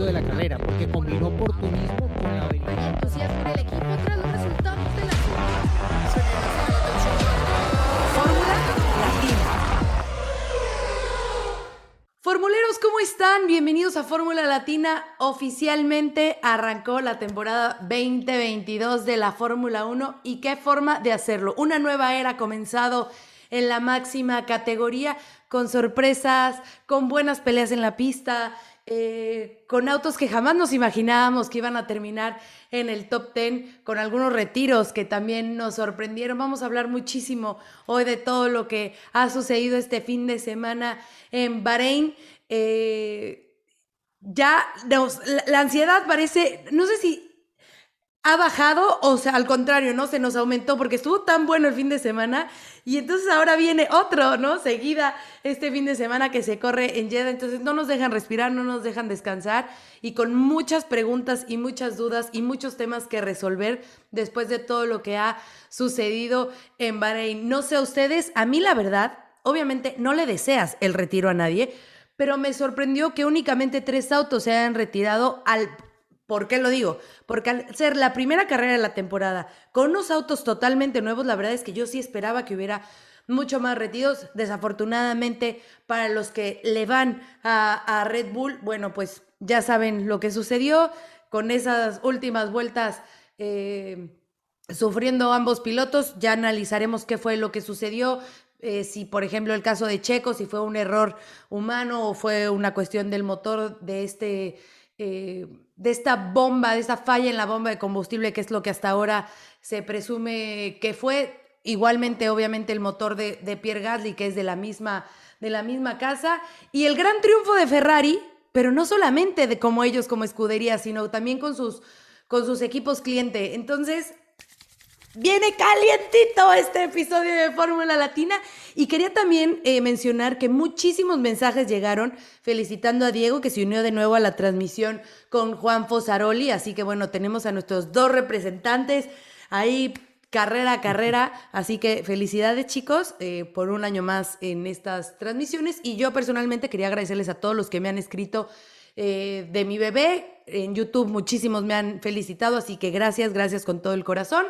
éxito de la carrera, porque combinó oportunismo con la habilidad. entusiasmo el equipo tras los resultados de la Fórmula Latina. Formuleros, ¿cómo están? Bienvenidos a Fórmula Latina. Oficialmente arrancó la temporada 2022 de la Fórmula 1 y qué forma de hacerlo. Una nueva era ha comenzado en la máxima categoría con sorpresas, con buenas peleas en la pista, eh, con autos que jamás nos imaginábamos que iban a terminar en el top 10, con algunos retiros que también nos sorprendieron. Vamos a hablar muchísimo hoy de todo lo que ha sucedido este fin de semana en Bahrein. Eh, ya la ansiedad parece, no sé si ha bajado, o sea, al contrario, ¿no? Se nos aumentó porque estuvo tan bueno el fin de semana y entonces ahora viene otro, ¿no? Seguida este fin de semana que se corre en Jeddah, entonces no nos dejan respirar, no nos dejan descansar y con muchas preguntas y muchas dudas y muchos temas que resolver después de todo lo que ha sucedido en Bahrein. No sé a ustedes, a mí la verdad, obviamente no le deseas el retiro a nadie, pero me sorprendió que únicamente tres autos se hayan retirado al ¿Por qué lo digo? Porque al ser la primera carrera de la temporada con unos autos totalmente nuevos, la verdad es que yo sí esperaba que hubiera mucho más retiros. Desafortunadamente, para los que le van a, Red Bull, bueno, pues ya saben lo que sucedió con esas últimas vueltas. Eh, sufriendo ambos pilotos, ya analizaremos qué fue lo que sucedió, eh, si por ejemplo el caso de Checo, si fue un error humano o fue una cuestión del motor de este eh, de esta bomba, de esta falla en la bomba de combustible, que es lo que hasta ahora se presume que fue. Igualmente, obviamente, el motor de, Pierre Gasly, que es de la, misma, de la misma casa. Y el gran triunfo de Ferrari, pero no solamente de como ellos como escudería, sino también con sus, con sus equipos cliente. Entonces, Viene calientito este episodio de Fórmula Latina. Y quería también eh, mencionar que muchísimos mensajes llegaron felicitando a Diego que se unió de nuevo a la transmisión con Juan Fosaroli, así que bueno, tenemos a nuestros dos representantes ahí carrera a carrera, así que felicidades chicos eh, por un año más en estas transmisiones. Y yo personalmente quería agradecerles a todos los que me han escrito eh, de mi bebé. En YouTube, muchísimos me han felicitado, así que gracias, gracias con todo el corazón.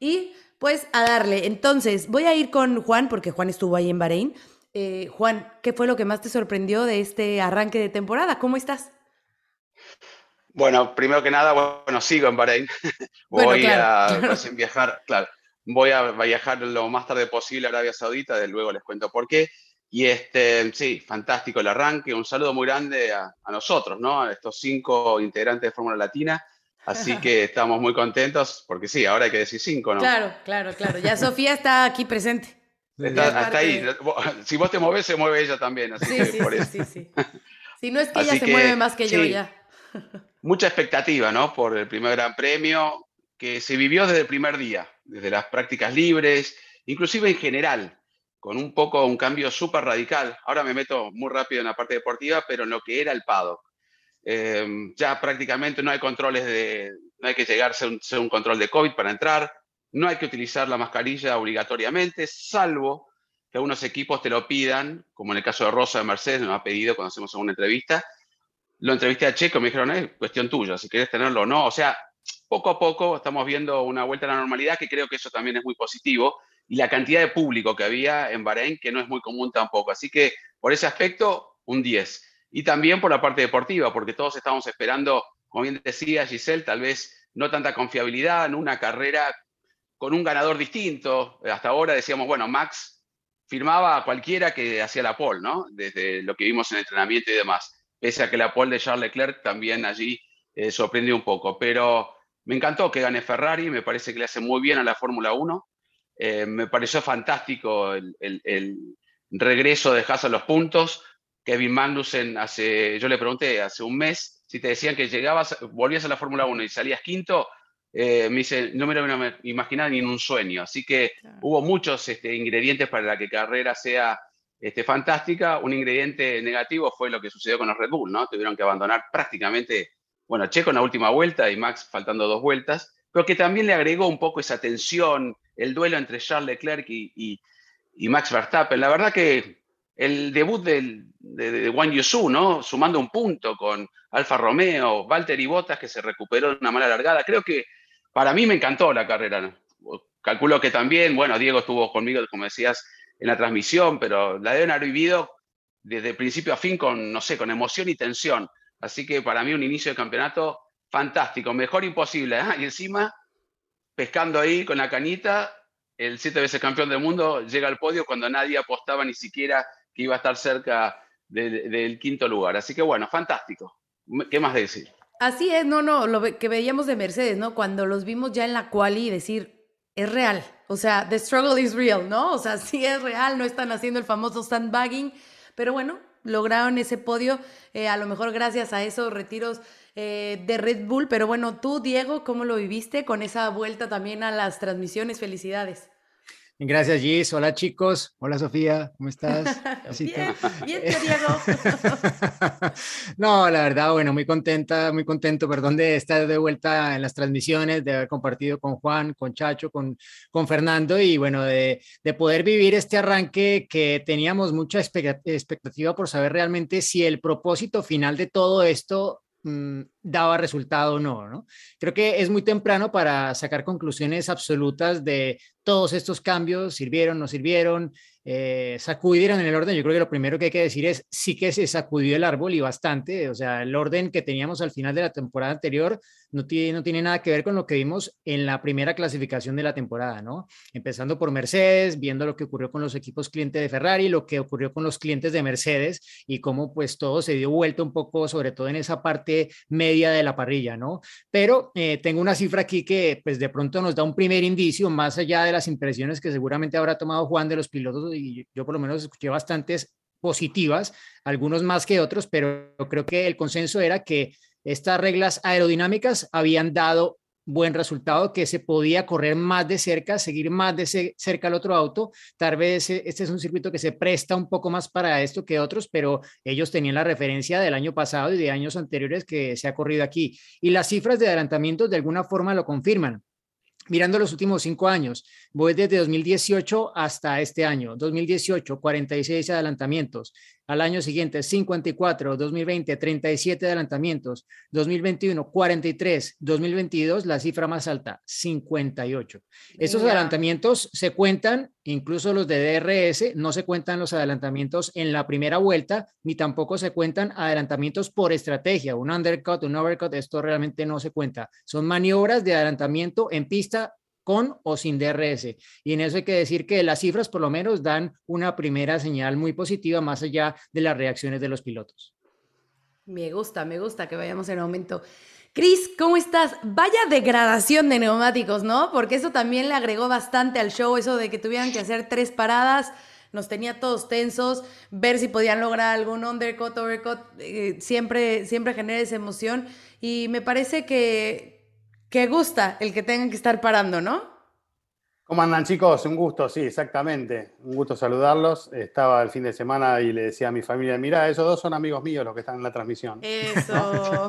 Y pues a darle. Entonces, voy a ir con Juan, porque Juan estuvo ahí en Bahrein. Eh, Juan, ¿qué fue lo que más te sorprendió de este arranque de temporada? ¿Cómo estás? Bueno, primero que nada, bueno, sigo en Bahrein. voy a viajar, claro, voy a viajar lo más tarde posible a Arabia Saudita, de luego les cuento por qué. Y este, sí, fantástico el arranque. Un saludo muy grande a, a nosotros, ¿no? A estos cinco integrantes de Fórmula Latina Así que estamos muy contentos, porque sí, ahora hay que decir cinco, ¿no? Claro, claro, claro. Ya Sofía está aquí presente. Está, ahí. Si vos te mueves, se mueve ella también. Así sí, sí, sí, sí, Si no es que ella se mueve más que yo ya. Mucha expectativa, ¿no? Por el primer Gran Premio, que se vivió desde el primer día, desde las prácticas libres, inclusive en general, con un poco un cambio súper radical. Ahora me meto muy rápido en la parte deportiva, pero en lo que era el paddock Em, ya prácticamente no hay controles de, no hay que llegarse a un, un, control de COVID para entrar, no hay que utilizar la mascarilla obligatoriamente, salvo que algunos equipos te lo pidan, como en el caso de Rosa de Mercedes, nos ha pedido cuando hacemos una entrevista. Lo entrevisté a Checo, me dijeron, es cuestión tuya, si quieres tenerlo o no. O sea, poco a poco estamos viendo una vuelta a la normalidad, que creo que eso también es muy positivo, y la cantidad de público que había en Bahrein, que no es muy común tampoco. Así que por ese aspecto, un 10 y también por la parte deportiva, porque todos estamos esperando, como bien decía Giselle, tal vez no tanta confiabilidad en una carrera con un ganador distinto. Hasta ahora decíamos, bueno, Max firmaba a cualquiera que hacía la pole, ¿no? Desde lo que vimos en el entrenamiento y demás. Pese a que la pole de Charles Leclerc también allí eh, sorprendió un poco. Pero me encantó que gane Ferrari, me parece que le hace muy bien a la Fórmula 1. Eh, me pareció fantástico el, el regreso de Haas a los puntos. Kevin Magnussen hace, yo le pregunté hace un mes, si te decían que llegabas, volvías a la Fórmula 1 y salías quinto, eh, me dice, no me lo imaginaba ni en un sueño. Así que hubo muchos este, ingredientes para que la carrera sea este, fantástica. Un ingrediente negativo fue lo que sucedió con los Red Bull, ¿no? Tuvieron que abandonar prácticamente, bueno, Checo en la última vuelta y Max faltando dos vueltas, pero que también le agregó un poco esa tensión, el duelo entre Charles Leclerc y, y Max Verstappen. La verdad que el debut de, de Juan Yusu, ¿no? Sumando un punto con Alfa Romeo, Valtteri Bottas, que se recuperó de una mala largada. Creo que para mí me encantó la carrera. Calculo que también, bueno, Diego estuvo conmigo, como decías, en la transmisión, pero la deben haber vivido desde principio a fin con, no sé, con emoción y tensión. Así que para mí un inicio de campeonato fantástico, mejor imposible. ¿eh? Y encima, pescando ahí con la canita, el siete veces campeón del mundo llega al podio cuando nadie apostaba ni siquiera que iba a estar cerca del quinto lugar. Así que bueno, fantástico. ¿Qué más decir? Así es, no, no, lo que veíamos de Mercedes, ¿no? Cuando los vimos ya en la quali decir, es real. O sea, the struggle is real, ¿no? O sea, sí es real, no están haciendo el famoso sandbagging, pero bueno, lograron ese podio, eh, a lo mejor gracias a esos retiros eh, de Red Bull. Pero bueno, tú, Diego, ¿cómo lo viviste con esa vuelta también a las transmisiones? Felicidades. Gracias, Gis. Hola, chicos. Hola, Sofía. ¿Cómo estás? bien, bien, Diego. no, la verdad, bueno, muy contenta, muy contento, perdón, de estar de vuelta en las transmisiones, de haber compartido con Juan, con Chacho, con, con Fernando y bueno, de, de poder vivir este arranque que teníamos mucha expectativa por saber realmente si el propósito final de todo esto mm, daba resultado o no, ¿no? Creo que es muy temprano para sacar conclusiones absolutas de todos estos cambios, sirvieron, no sirvieron, eh, sacudieron en el orden. Yo creo que lo primero que hay que decir es sí que se sacudió el árbol y bastante. O sea, el orden que teníamos al final de la temporada anterior no tiene, no tiene nada que ver con lo que vimos en la primera clasificación de la temporada, ¿no? Empezando por Mercedes, viendo lo que ocurrió con los equipos clientes de Ferrari, lo que ocurrió con los clientes de Mercedes y cómo pues todo se dio vuelta un poco, sobre todo en esa parte media de la parrilla, ¿no? Pero eh, tengo una cifra aquí que pues de pronto nos da un primer indicio, más allá de las impresiones que seguramente habrá tomado Juan de los pilotos y yo por lo menos escuché bastantes positivas, algunos más que otros, pero creo que el consenso era que estas reglas aerodinámicas habían dado buen resultado, que se podía correr más de cerca, seguir más de cerca al otro auto. Tal vez eh, este es un circuito que se presta un poco más para esto que otros, pero ellos tenían la referencia del año pasado y de años anteriores que se ha corrido aquí. Y las cifras de adelantamientos de alguna forma lo confirman mirando los últimos cinco años, voy desde 2018 hasta este año. 2018, 46 adelantamientos. Al año siguiente, 54. 2020, 37 adelantamientos. 2021, 43. 2022, la cifra más alta, 58. Estos adelantamientos se cuentan, incluso los de DRS, no se cuentan los adelantamientos en la primera vuelta, ni tampoco se cuentan adelantamientos por estrategia. Un undercut, un overcut, esto realmente no se cuenta. Son maniobras de adelantamiento en pista con o sin DRS. Y en eso hay que decir que las cifras por lo menos dan una primera señal muy positiva más allá de las reacciones de los pilotos. Me gusta, me gusta que vayamos en aumento. Cris, ¿cómo estás? Vaya degradación de neumáticos, ¿no? Porque eso también le agregó bastante al show, eso de que tuvieran que hacer tres paradas, nos tenía todos tensos, ver si podían lograr algún undercut, overcut, eh, siempre, siempre genera esa emoción. Y me parece que, que gusta el que tengan que estar parando, ¿no? ¿Cómo andan chicos? Un gusto, sí, exactamente. Un gusto saludarlos. Estaba el fin de semana y le decía a mi familia, mira, esos dos son amigos míos los que están en la transmisión. Eso.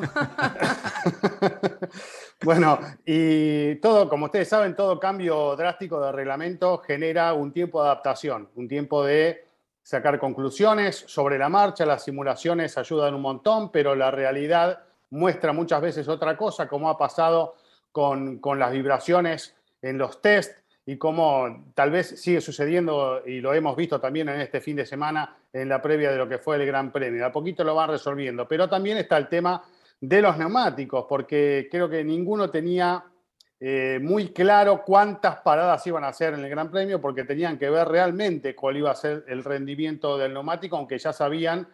bueno, y todo, como ustedes saben, todo cambio drástico de reglamento genera un tiempo de adaptación, un tiempo de sacar conclusiones sobre la marcha. Las simulaciones ayudan un montón, pero la realidad muestra muchas veces otra cosa, como ha pasado con, las vibraciones en los test y cómo tal vez sigue sucediendo y lo hemos visto también en este fin de semana en la previa de lo que fue el Gran Premio. A poquito lo van resolviendo, pero también está el tema de los neumáticos, porque creo que ninguno tenía eh, muy claro cuántas paradas iban a hacer en el Gran Premio, porque tenían que ver realmente cuál iba a ser el rendimiento del neumático, aunque ya sabían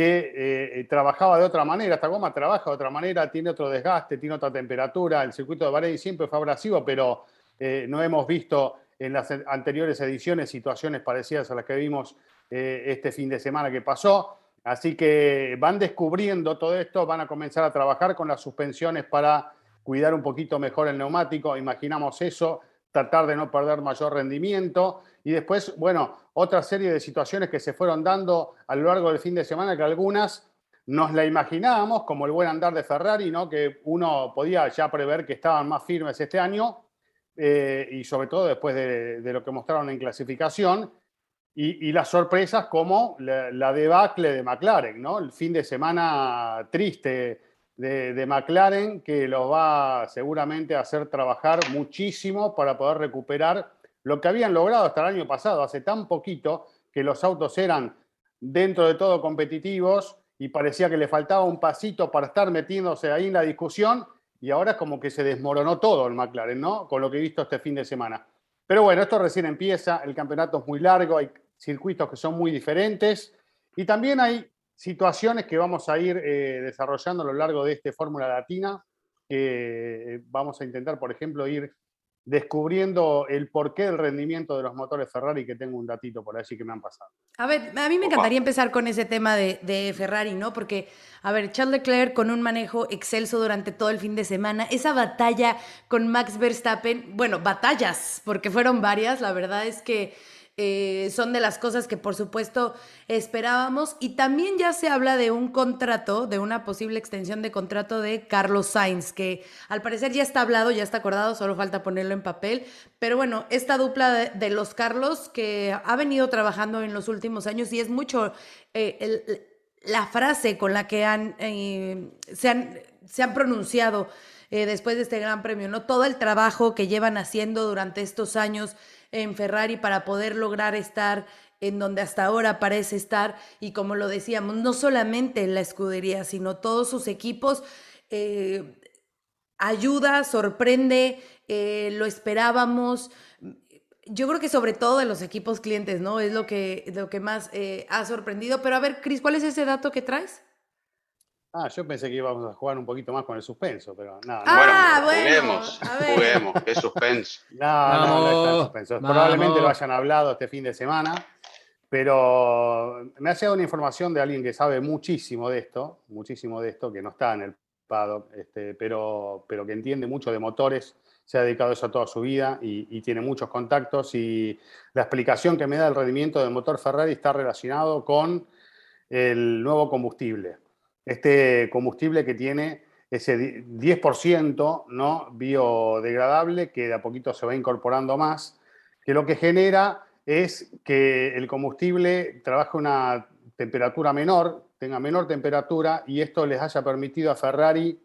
que eh, trabajaba de otra manera, esta goma trabaja de otra manera, tiene otro desgaste, tiene otra temperatura, el circuito de Bahrein siempre fue abrasivo, pero eh, no hemos visto en las anteriores ediciones situaciones parecidas a las que vimos eh, este fin de semana que pasó, así que van descubriendo todo esto, van a comenzar a trabajar con las suspensiones para cuidar un poquito mejor el neumático, imaginamos eso, tratar de no perder mayor rendimiento. Y después, bueno, otra serie de situaciones que se fueron dando a lo largo del fin de semana, que algunas nos la imaginábamos, como el buen andar de Ferrari, que uno podía ya prever que estaban más firmes este año, eh, y sobre todo después de, lo que mostraron en clasificación. y, las sorpresas como la, debacle de McLaren, ¿no? El fin de semana triste de, de, McLaren que los va seguramente a hacer trabajar muchísimo para poder recuperar lo que habían logrado hasta el año pasado, hace tan poquito que los autos eran dentro de todo competitivos y parecía que le faltaba un pasito para estar metiéndose ahí en la discusión y ahora es como que se desmoronó todo el McLaren, ¿no? Con lo que he visto este fin de semana. Pero bueno, esto recién empieza, el campeonato es muy largo, hay circuitos que son muy diferentes y también hay situaciones que vamos a ir eh, desarrollando a lo largo de este Fórmula Latina, que eh, vamos a intentar, por ejemplo, ir descubriendo el porqué del rendimiento de los motores Ferrari, que tengo un datito por allí que me han pasado. A ver, a mí me encantaría empezar con ese tema de, Ferrari, ¿no? Porque, a ver, Charles Leclerc con un manejo excelso durante todo el fin de semana, esa batalla con Max Verstappen, bueno, batallas, porque fueron varias, la verdad es que eh, son de las cosas que por supuesto esperábamos. Y también ya se habla de un contrato, de una posible extensión de contrato de Carlos Sainz, que al parecer ya está hablado, ya está acordado, solo falta ponerlo en papel. Pero bueno, esta dupla de, los Carlos que ha venido trabajando en los últimos años y es mucho eh, la frase con la que han, eh, se, han se han pronunciado. después de este gran premio, ¿no? Todo el trabajo que llevan haciendo durante estos años en Ferrari para poder lograr estar en donde hasta ahora parece estar y como lo decíamos, no solamente en la escudería, sino todos sus equipos. Eh, ayuda, sorprende, eh, lo esperábamos. Yo creo que sobre todo de los equipos clientes, ¿no? Es lo que, lo que más eh, ha sorprendido. Pero a ver, Cris, ¿cuál es ese dato que traes? Ah, yo pensé que íbamos a jugar un poquito más con el suspenso, pero nada. Ah, bueno, juguemos, juguemos, qué suspenso. No, no, no, está en suspenso. Probablemente lo hayan hablado este fin de semana, pero me ha llegado una información de alguien que sabe muchísimo de esto, muchísimo de esto, que no está en el paddock, este, pero, pero que entiende mucho de motores, se ha dedicado a eso toda su vida y, y tiene muchos contactos y la explicación que me da el rendimiento del motor Ferrari está relacionado con el nuevo combustible este combustible que tiene ese 10% ¿no? biodegradable que de a poquito se va incorporando más, que lo que genera es que el combustible trabaje una temperatura menor, tenga menor temperatura y esto les haya permitido a Ferrari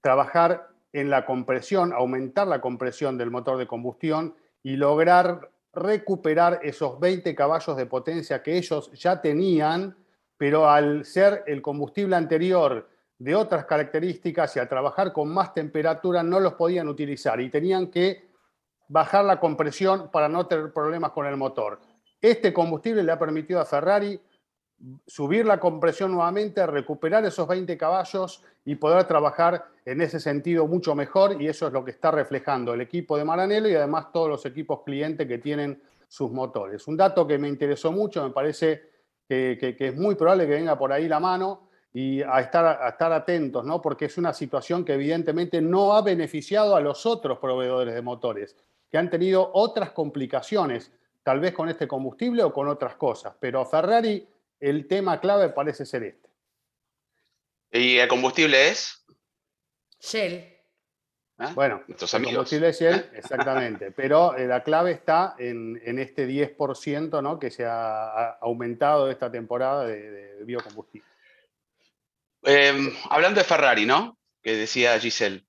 trabajar en la compresión, aumentar la compresión del motor de combustión y lograr recuperar esos 20 caballos de potencia que ellos ya tenían pero al ser el combustible anterior de otras características y al trabajar con más temperatura no los podían utilizar y tenían que bajar la compresión para no tener problemas con el motor. Este combustible le ha permitido a Ferrari subir la compresión nuevamente, recuperar esos 20 caballos y poder trabajar en ese sentido mucho mejor y eso es lo que está reflejando el equipo de Maranello y además todos los equipos clientes que tienen sus motores. Un dato que me interesó mucho, me parece que, es muy probable que venga por ahí la mano y a estar, a estar atentos, ¿no? porque es una situación que evidentemente no ha beneficiado a los otros proveedores de motores, que han tenido otras complicaciones, tal vez con este combustible o con otras cosas, pero a Ferrari el tema clave parece ser este. ¿Y el combustible es? Shell. ¿Ah? Bueno, amigos. ¿eh? exactamente. Pero eh, la clave está en, este 10% ¿no? que se ha, aumentado esta temporada de, biocombustible. Em, hablando de Ferrari, ¿no? Que decía Giselle.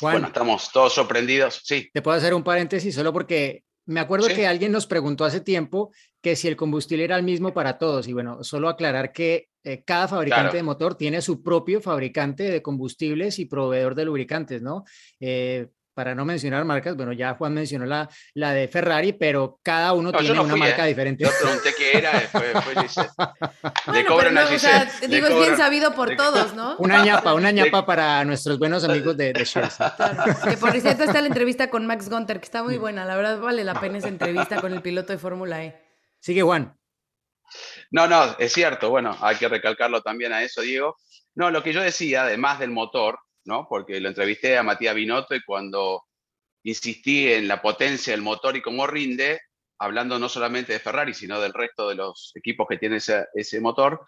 bueno, estamos todos sorprendidos. Sí. Te puedo hacer un paréntesis solo porque me acuerdo que alguien nos preguntó hace tiempo que si el combustible era el mismo para todos. Y bueno, solo aclarar que eh, cada fabricante de motor tiene su propio fabricante de combustibles y proveedor de lubricantes, ¿no? Eh, para no mencionar marcas, bueno, ya Juan mencionó la, la de Ferrari, pero cada uno tiene una marca ¿eh? diferente. Yo pregunté qué era, fue, fue bueno, pero no, o sea, digo, es bien sabido por todos, ¿no? Una ñapa, una ñapa para nuestros buenos amigos de, de que por cierto está la entrevista con Max Gunter, que está muy buena, la verdad vale la pena esa entrevista con el piloto de Fórmula E. Sigue Juan. No, no, es cierto, bueno, hay que recalcarlo también a eso, Diego. No, lo que yo decía, además del motor, ¿no? Porque lo entrevisté a Matías Binotto y cuando insistí en la potencia del motor y cómo rinde, hablando no solamente de Ferrari, sino del resto de los equipos que tienen ese, motor,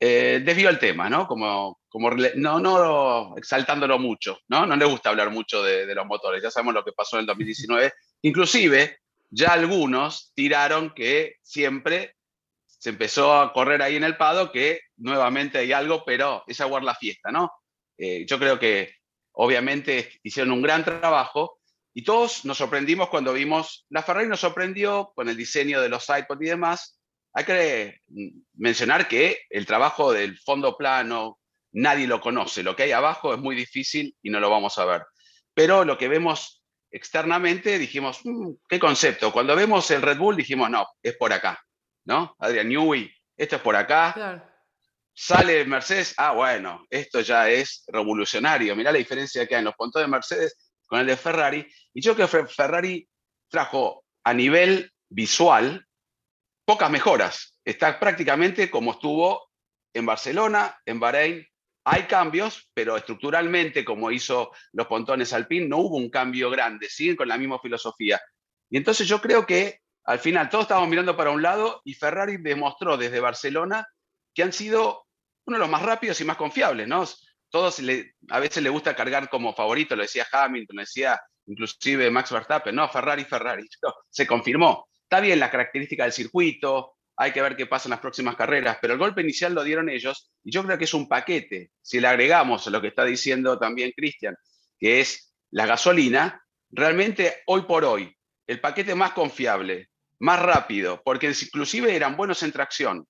eh, desvió el tema, ¿no? Como, como no, no exaltándolo mucho, ¿no? No le gusta hablar mucho de, de, los motores, ya sabemos lo que pasó en el 2019, inclusive ya algunos tiraron que siempre se empezó a correr ahí en el Pado que nuevamente hay algo, pero es aguar la fiesta, ¿no? Eh, yo creo que obviamente hicieron un gran trabajo y todos nos sorprendimos cuando vimos, la Ferrari nos sorprendió con el diseño de los iPods y demás. Hay que mencionar que el trabajo del fondo plano, nadie lo conoce. Lo que hay abajo es muy difícil y no lo vamos a ver. Pero lo que vemos externamente, dijimos, mm, ¿qué concepto? Cuando vemos el Red Bull, dijimos, no, es por acá, ¿no? Adrian Newey, esto es por acá. Sale Mercedes, ah, bueno, esto ya es revolucionario. Mirá la diferencia que hay en los puntos de Mercedes con el de Ferrari. Y yo creo que Ferrari trajo a nivel visual pocas mejoras. Está prácticamente como estuvo en Barcelona, en Bahrein, hay cambios, pero estructuralmente, como hizo los pontones Alpine, no hubo un cambio grande, siguen con la misma filosofía. Y entonces yo creo que al final todos estábamos mirando para un lado y Ferrari demostró desde Barcelona que han sido uno de los más rápidos y más confiables. Todos a veces le gusta cargar como favorito, lo decía Hamilton, lo decía inclusive Max Verstappen, no, Ferrari, Ferrari, se confirmó. Está bien la característica del circuito, hay que ver qué pasa en las próximas carreras, pero el golpe inicial lo dieron ellos y yo creo que es un paquete. Si le agregamos lo que está diciendo también Cristian, que es la gasolina, realmente hoy por hoy, el paquete más confiable, más rápido, porque inclusive eran buenos en tracción.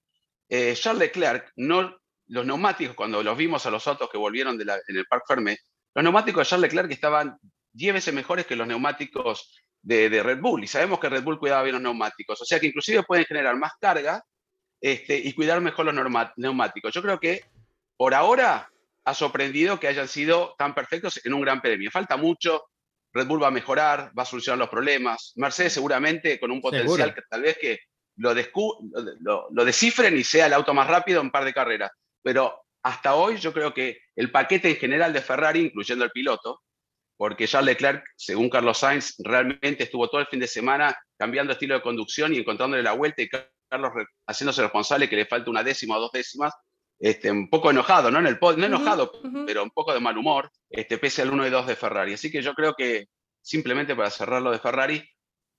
Eh, Charles Leclerc, los neumáticos, cuando los vimos a los autos que volvieron en el Parc Fermé, los neumáticos de Charles Leclerc estaban 10 veces mejores que los neumáticos de, Red Bull. Y sabemos que Red Bull cuidaba bien los neumáticos. O sea que inclusive pueden generar más carga este, y cuidar mejor los neumáticos. Yo creo que por ahora ha sorprendido que hayan sido tan perfectos en un gran premio. Falta mucho. Red Bull va a mejorar, va a solucionar los problemas. Mercedes seguramente con un potencial que tal vez que lo, lo, lo descifren y sea el auto más rápido en un par de carreras. Pero hasta hoy yo creo que el paquete en general de Ferrari, incluyendo el piloto, porque Charles Leclerc, según Carlos Sainz, realmente estuvo todo el fin de semana cambiando estilo de conducción y encontrándole la vuelta y Carlos haciéndose responsable que le falta una décima o dos décimas, este, un poco enojado, ¿no? En el no enojado, pero un poco de mal humor, este, pese al 1 y 2 de Ferrari. Así que yo creo que, simplemente para cerrar lo de Ferrari,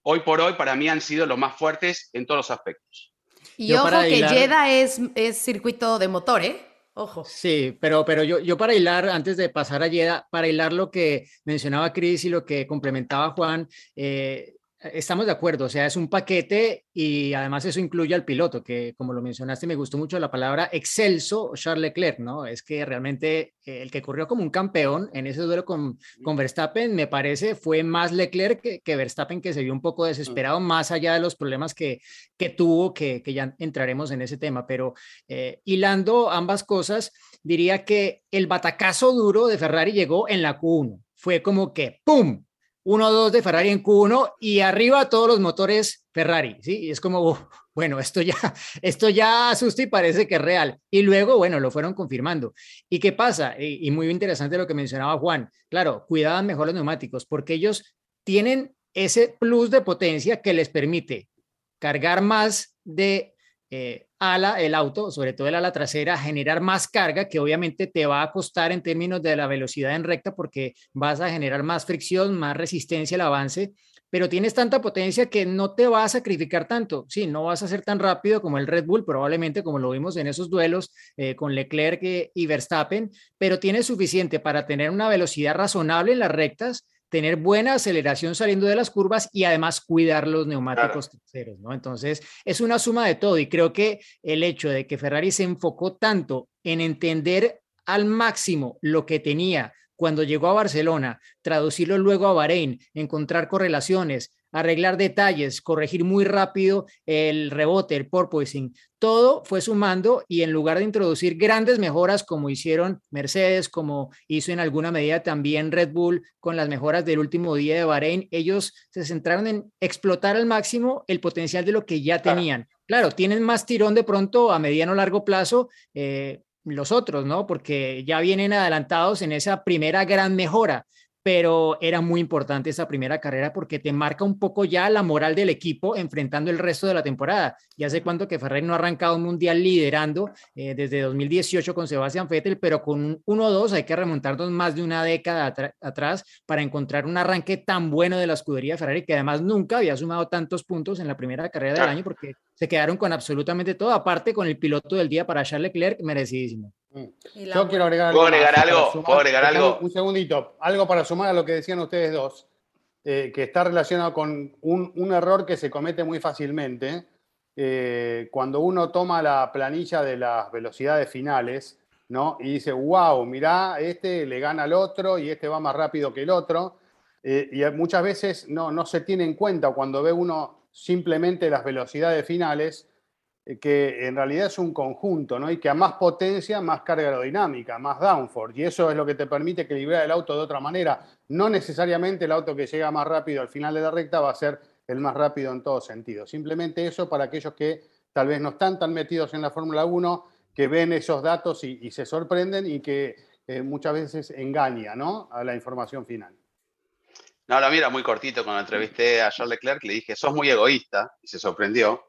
hoy por hoy para mí han sido los más fuertes en todos los aspectos. Y ojo que Jeddah es, es circuito de motor, ¿eh? Ojo. Sí, pero, pero yo, yo para hilar, antes de pasar a Yeda, para hilar lo que mencionaba Cris y lo que complementaba Juan, eh, Estamos de acuerdo, o sea, es un paquete y además eso incluye al piloto, que como lo mencionaste, me gustó mucho la palabra excelso Charles Leclerc, ¿no? Es que realmente eh, el que corrió como un campeón en ese duelo con, con Verstappen, me parece, fue más Leclerc que, Verstappen, que se vio un poco desesperado, más allá de los problemas que, que tuvo, que, que ya entraremos en ese tema, pero eh, hilando ambas cosas, diría que el batacazo duro de Ferrari llegó en la Q1, fue como que ¡pum! 1-2 de Ferrari en Q1 y arriba todos los motores Ferrari, ¿sí? Y es como, bueno, esto ya, esto ya asusta y parece que es real. Y luego, bueno, lo fueron confirmando. ¿Y qué pasa? Y, muy interesante lo que mencionaba Juan. Claro, cuidaban mejor los neumáticos porque ellos tienen ese plus de potencia que les permite cargar más de eh, ala, el auto, sobre todo el ala trasera, generar más carga que obviamente te va a costar en términos de la velocidad en recta porque vas a generar más fricción, más resistencia al avance, pero tienes tanta potencia que no te va a sacrificar tanto. Sí, no vas a ser tan rápido como el Red Bull, probablemente como lo vimos en esos duelos eh, con Leclerc y Verstappen, pero tienes suficiente para tener una velocidad razonable en las rectas tener buena aceleración saliendo de las curvas y además cuidar los neumáticos traseros, ¿no? Entonces, es una suma de todo y creo que el hecho de que Ferrari se enfocó tanto en entender al máximo lo que tenía cuando llegó a Barcelona, traducirlo luego a Bahrein, encontrar correlaciones, arreglar detalles, corregir muy rápido el rebote, el porpoising. Todo fue sumando y en lugar de introducir grandes mejoras como hicieron Mercedes, como hizo en alguna medida también Red Bull con las mejoras del último día de Bahrein, ellos se centraron en explotar al máximo el potencial de lo que ya tenían. Claro, tienen más tirón de pronto a mediano o largo plazo. Eh, los otros, ¿no? Porque ya vienen adelantados en esa primera gran mejora, pero era muy importante esa primera carrera porque te marca un poco ya la moral del equipo enfrentando el resto de la temporada. Ya sé cuánto que Ferrari no ha arrancado un mundial liderando eh, desde 2018 con Sebastián Vettel, pero con 1-2 hay que remontarnos más de una década atrás para encontrar un arranque tan bueno de la escudería Ferrari que además nunca había sumado tantos puntos en la primera carrera del año porque se quedaron con absolutamente todo, aparte con el piloto del día para Charles Leclerc, merecidísimo. Mm. Yo quiero agregar algo. ¿Puedo agregar algo? ¿Puedo agregar algo? Un segundito, algo para sumar a lo que decían ustedes dos, eh, que está relacionado con un, error que se comete muy fácilmente. Eh, cuando uno toma la planilla de las velocidades finales, ¿no? Y dice, wow, mirá, este le gana al otro y este va más rápido que el otro. Eh, y muchas veces no, no se tiene en cuenta cuando ve uno simplemente las velocidades finales, que en realidad es un conjunto, ¿no? Y que a más potencia, más carga aerodinámica, más downforce. Y eso es lo que te permite equilibrar el auto de otra manera. No necesariamente el auto que llega más rápido al final de la recta va a ser el más rápido en todo sentido. Simplemente eso para aquellos que tal vez no están tan metidos en la Fórmula 1, que ven esos datos y, se sorprenden y que eh, muchas veces engaña ¿no? a la información final. No, la mira muy cortito cuando entrevisté a Charles Leclerc, le dije, sos muy egoísta, y se sorprendió.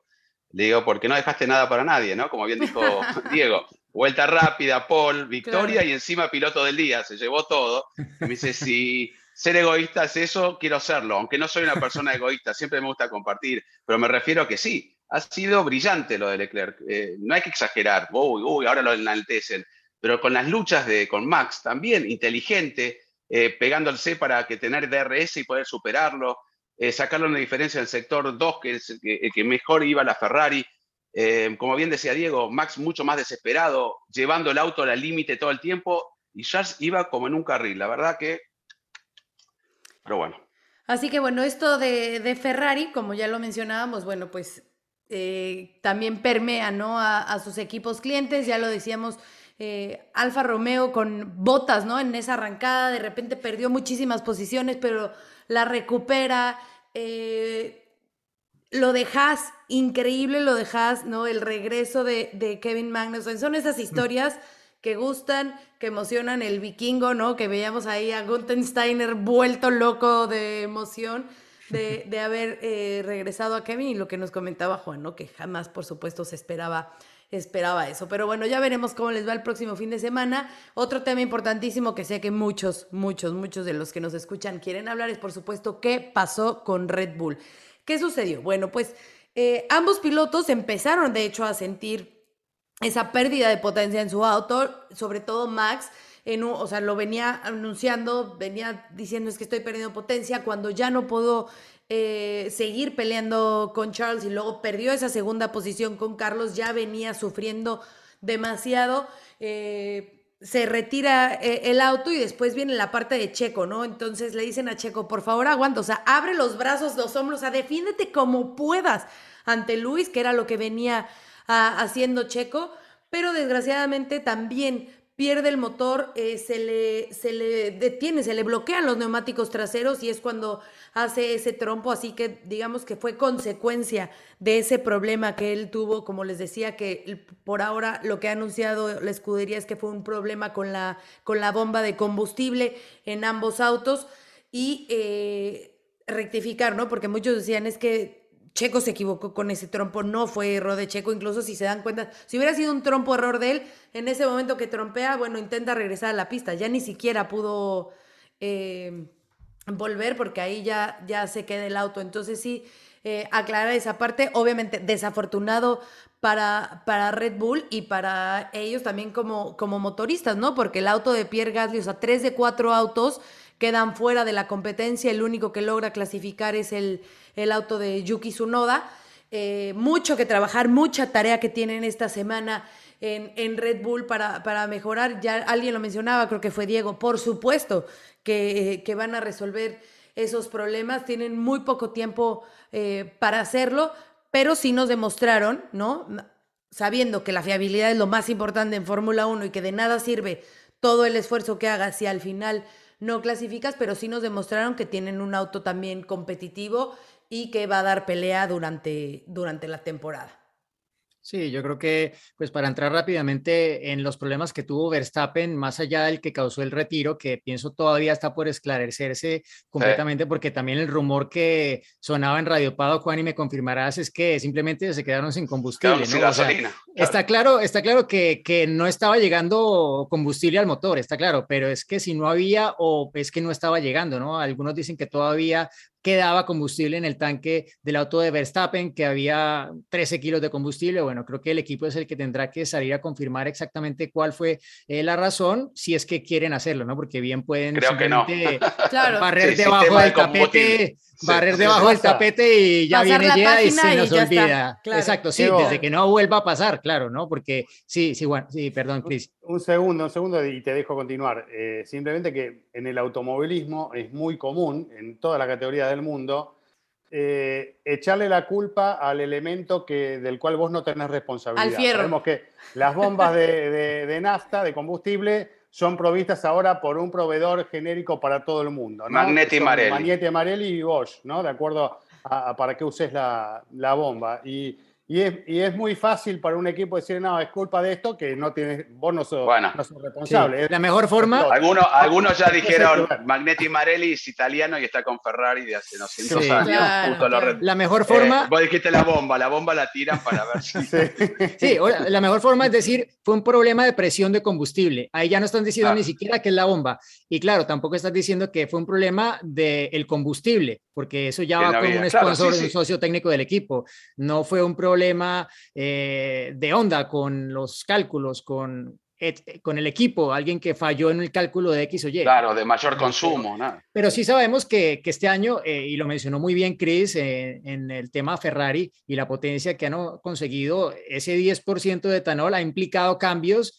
Le digo, porque no dejaste nada para nadie, ¿no? Como bien dijo Diego, vuelta rápida, Paul, victoria y encima piloto del día, se llevó todo. me dice, si ser egoísta es eso, quiero serlo, aunque no soy una persona egoísta, siempre me gusta compartir, pero me refiero a que sí, ha sido brillante lo de Leclerc. Eh, no hay que exagerar, uy, uy, ahora lo enaltecen, pero con las luchas de, con Max también, inteligente, eh, C para que tener DRS y poder superarlo, eh, sacarle una diferencia en el sector 2, que es que, que mejor iba la Ferrari. Eh, como bien decía Diego, Max mucho más desesperado, llevando el auto al límite todo el tiempo, y Charles iba como en un carril, la verdad que... Pero bueno. Así que bueno, esto de, Ferrari, como ya lo mencionábamos, bueno, pues también permea ¿no? a, sus equipos clientes, ya lo decíamos eh, Alfa Romeo con botas, ¿no? En esa arrancada, de repente perdió muchísimas posiciones, pero la recupera. Eh, lo dejas increíble, lo dejas, ¿no? El regreso de, Kevin Magnussen. Son esas historias que gustan, que emocionan el vikingo, ¿no? Que veíamos ahí a Gunther Steiner vuelto loco de emoción de, haber eh, regresado a Kevin y lo que nos comentaba Juan, ¿no? Que jamás, por supuesto, se esperaba esperaba eso. Pero bueno, ya veremos cómo les va el próximo fin de semana. Otro tema importantísimo que sé que muchos, muchos, muchos de los que nos escuchan quieren hablar es, por supuesto, qué pasó con Red Bull. ¿Qué sucedió? Bueno, pues eh, ambos pilotos empezaron, de hecho, a sentir esa pérdida de potencia en su auto, sobre todo Max. En o sea, lo venía anunciando, venía diciendo es que estoy perdiendo potencia, cuando ya no puedo eh, seguir peleando con Charles y luego perdió esa segunda posición con Carlos, ya venía sufriendo demasiado. Eh, se retira eh, el auto y después viene la parte de Checo, ¿no? Entonces le dicen a Checo, por favor aguanta, o sea, abre los brazos, los hombros, o sea, defiéndete como puedas ante Luis, que era lo que venía ah, haciendo Checo, pero desgraciadamente también pierde el motor, eh, se, le, se le detiene, se le bloquean los neumáticos traseros y es cuando hace ese trompo, así que digamos que fue consecuencia de ese problema que él tuvo, como les decía, que por ahora lo que ha anunciado la escudería es que fue un problema con la, con la bomba de combustible en ambos autos y eh, rectificar, ¿no? Porque muchos decían es que Checo se equivocó con ese trompo, no fue error de Checo, incluso si se dan cuenta, si hubiera sido un trompo error de él, en ese momento que trompea, bueno, intenta regresar a la pista, ya ni siquiera pudo eh, volver porque ahí ya, ya se queda el auto, entonces sí, eh, aclarar esa parte, obviamente desafortunado para, para Red Bull y para ellos también como, como motoristas, ¿no? Porque el auto de Pierre Gasly, o sea, tres de cuatro autos quedan fuera de la competencia, el único que logra clasificar es el el auto de Yuki Tsunoda. Eh, mucho que trabajar, mucha tarea que tienen esta semana en, Red Bull para, para, mejorar. Ya alguien lo mencionaba, creo que fue Diego, por supuesto que, que van a resolver esos problemas, tienen muy poco tiempo eh, para hacerlo, pero sí nos demostraron, ¿no? Sabiendo que la fiabilidad es lo más importante en Fórmula 1 y que de nada sirve todo el esfuerzo que hagas si al final no clasificas, pero sí nos demostraron que tienen un auto también competitivo y que va a dar pelea durante, durante la temporada. Sí, yo creo que, pues para entrar rápidamente en los problemas que tuvo Verstappen, más allá del que causó el retiro, que pienso todavía está por esclarecerse completamente, porque también el rumor que sonaba en Radio Pado, Juan, y me confirmarás, es que simplemente se quedaron sin combustible. ¿no? Está claro, está claro que, que no estaba llegando combustible al motor, está claro, pero es que si no había o es que no estaba llegando, ¿no? Algunos dicen que todavía quedaba combustible en el tanque del auto de Verstappen, que había 13 kilos de combustible. Bueno, creo que el equipo es el que tendrá que salir a confirmar exactamente cuál fue eh, la razón, si es que quieren hacerlo, ¿no? Porque bien pueden creo que no. barrer debajo del tapete, barrer debajo del tapete y ya viene ya y se nos olvida. Exacto, sí, desde que no vuelva a pasar, claro, ¿no? Porque sí, sí, bueno, sí, perdón, Chris. Un segundo, un segundo y te dejo continuar. Eh, simplemente que en el automovilismo es muy común, en toda la categoría del mundo, eh, echarle la culpa al elemento que, del cual vos no tenés responsabilidad. Al fierro. Sabemos que las bombas de, de, nafta, de combustible, son provistas ahora por un proveedor genérico para todo el mundo. ¿no? Magneti Marelli. Magneti Marelli y Bosch, ¿no? De acuerdo a, para qué uses la, la bomba. Y y es, y es, muy fácil para un equipo decir, no, es culpa de esto, que no tienes, vos no sos, responsable. La mejor forma. Algunos, algunos ya dijeron, Magnetti Marelli es italiano y está con Ferrari de hace 200 años. La mejor forma. Eh, vos dijiste la bomba, la bomba la tiran para ver si. Sí, la mejor forma es decir, fue un problema de presión de combustible. Ahí ya no están diciendo ni siquiera que es la bomba. Y claro, tampoco están diciendo que fue un problema del combustible, porque eso ya va con un sponsor, un socio técnico del equipo. No fue un problema eh, de onda con los cálculos, con, con el equipo, alguien que falló en el cálculo de X o Y. Claro, de mayor consumo. Pero sí sabemos que, que este año, eh, y lo mencionó muy bien Chris eh, en el tema Ferrari y la potencia que han conseguido, ese 10% de etanol ha implicado cambios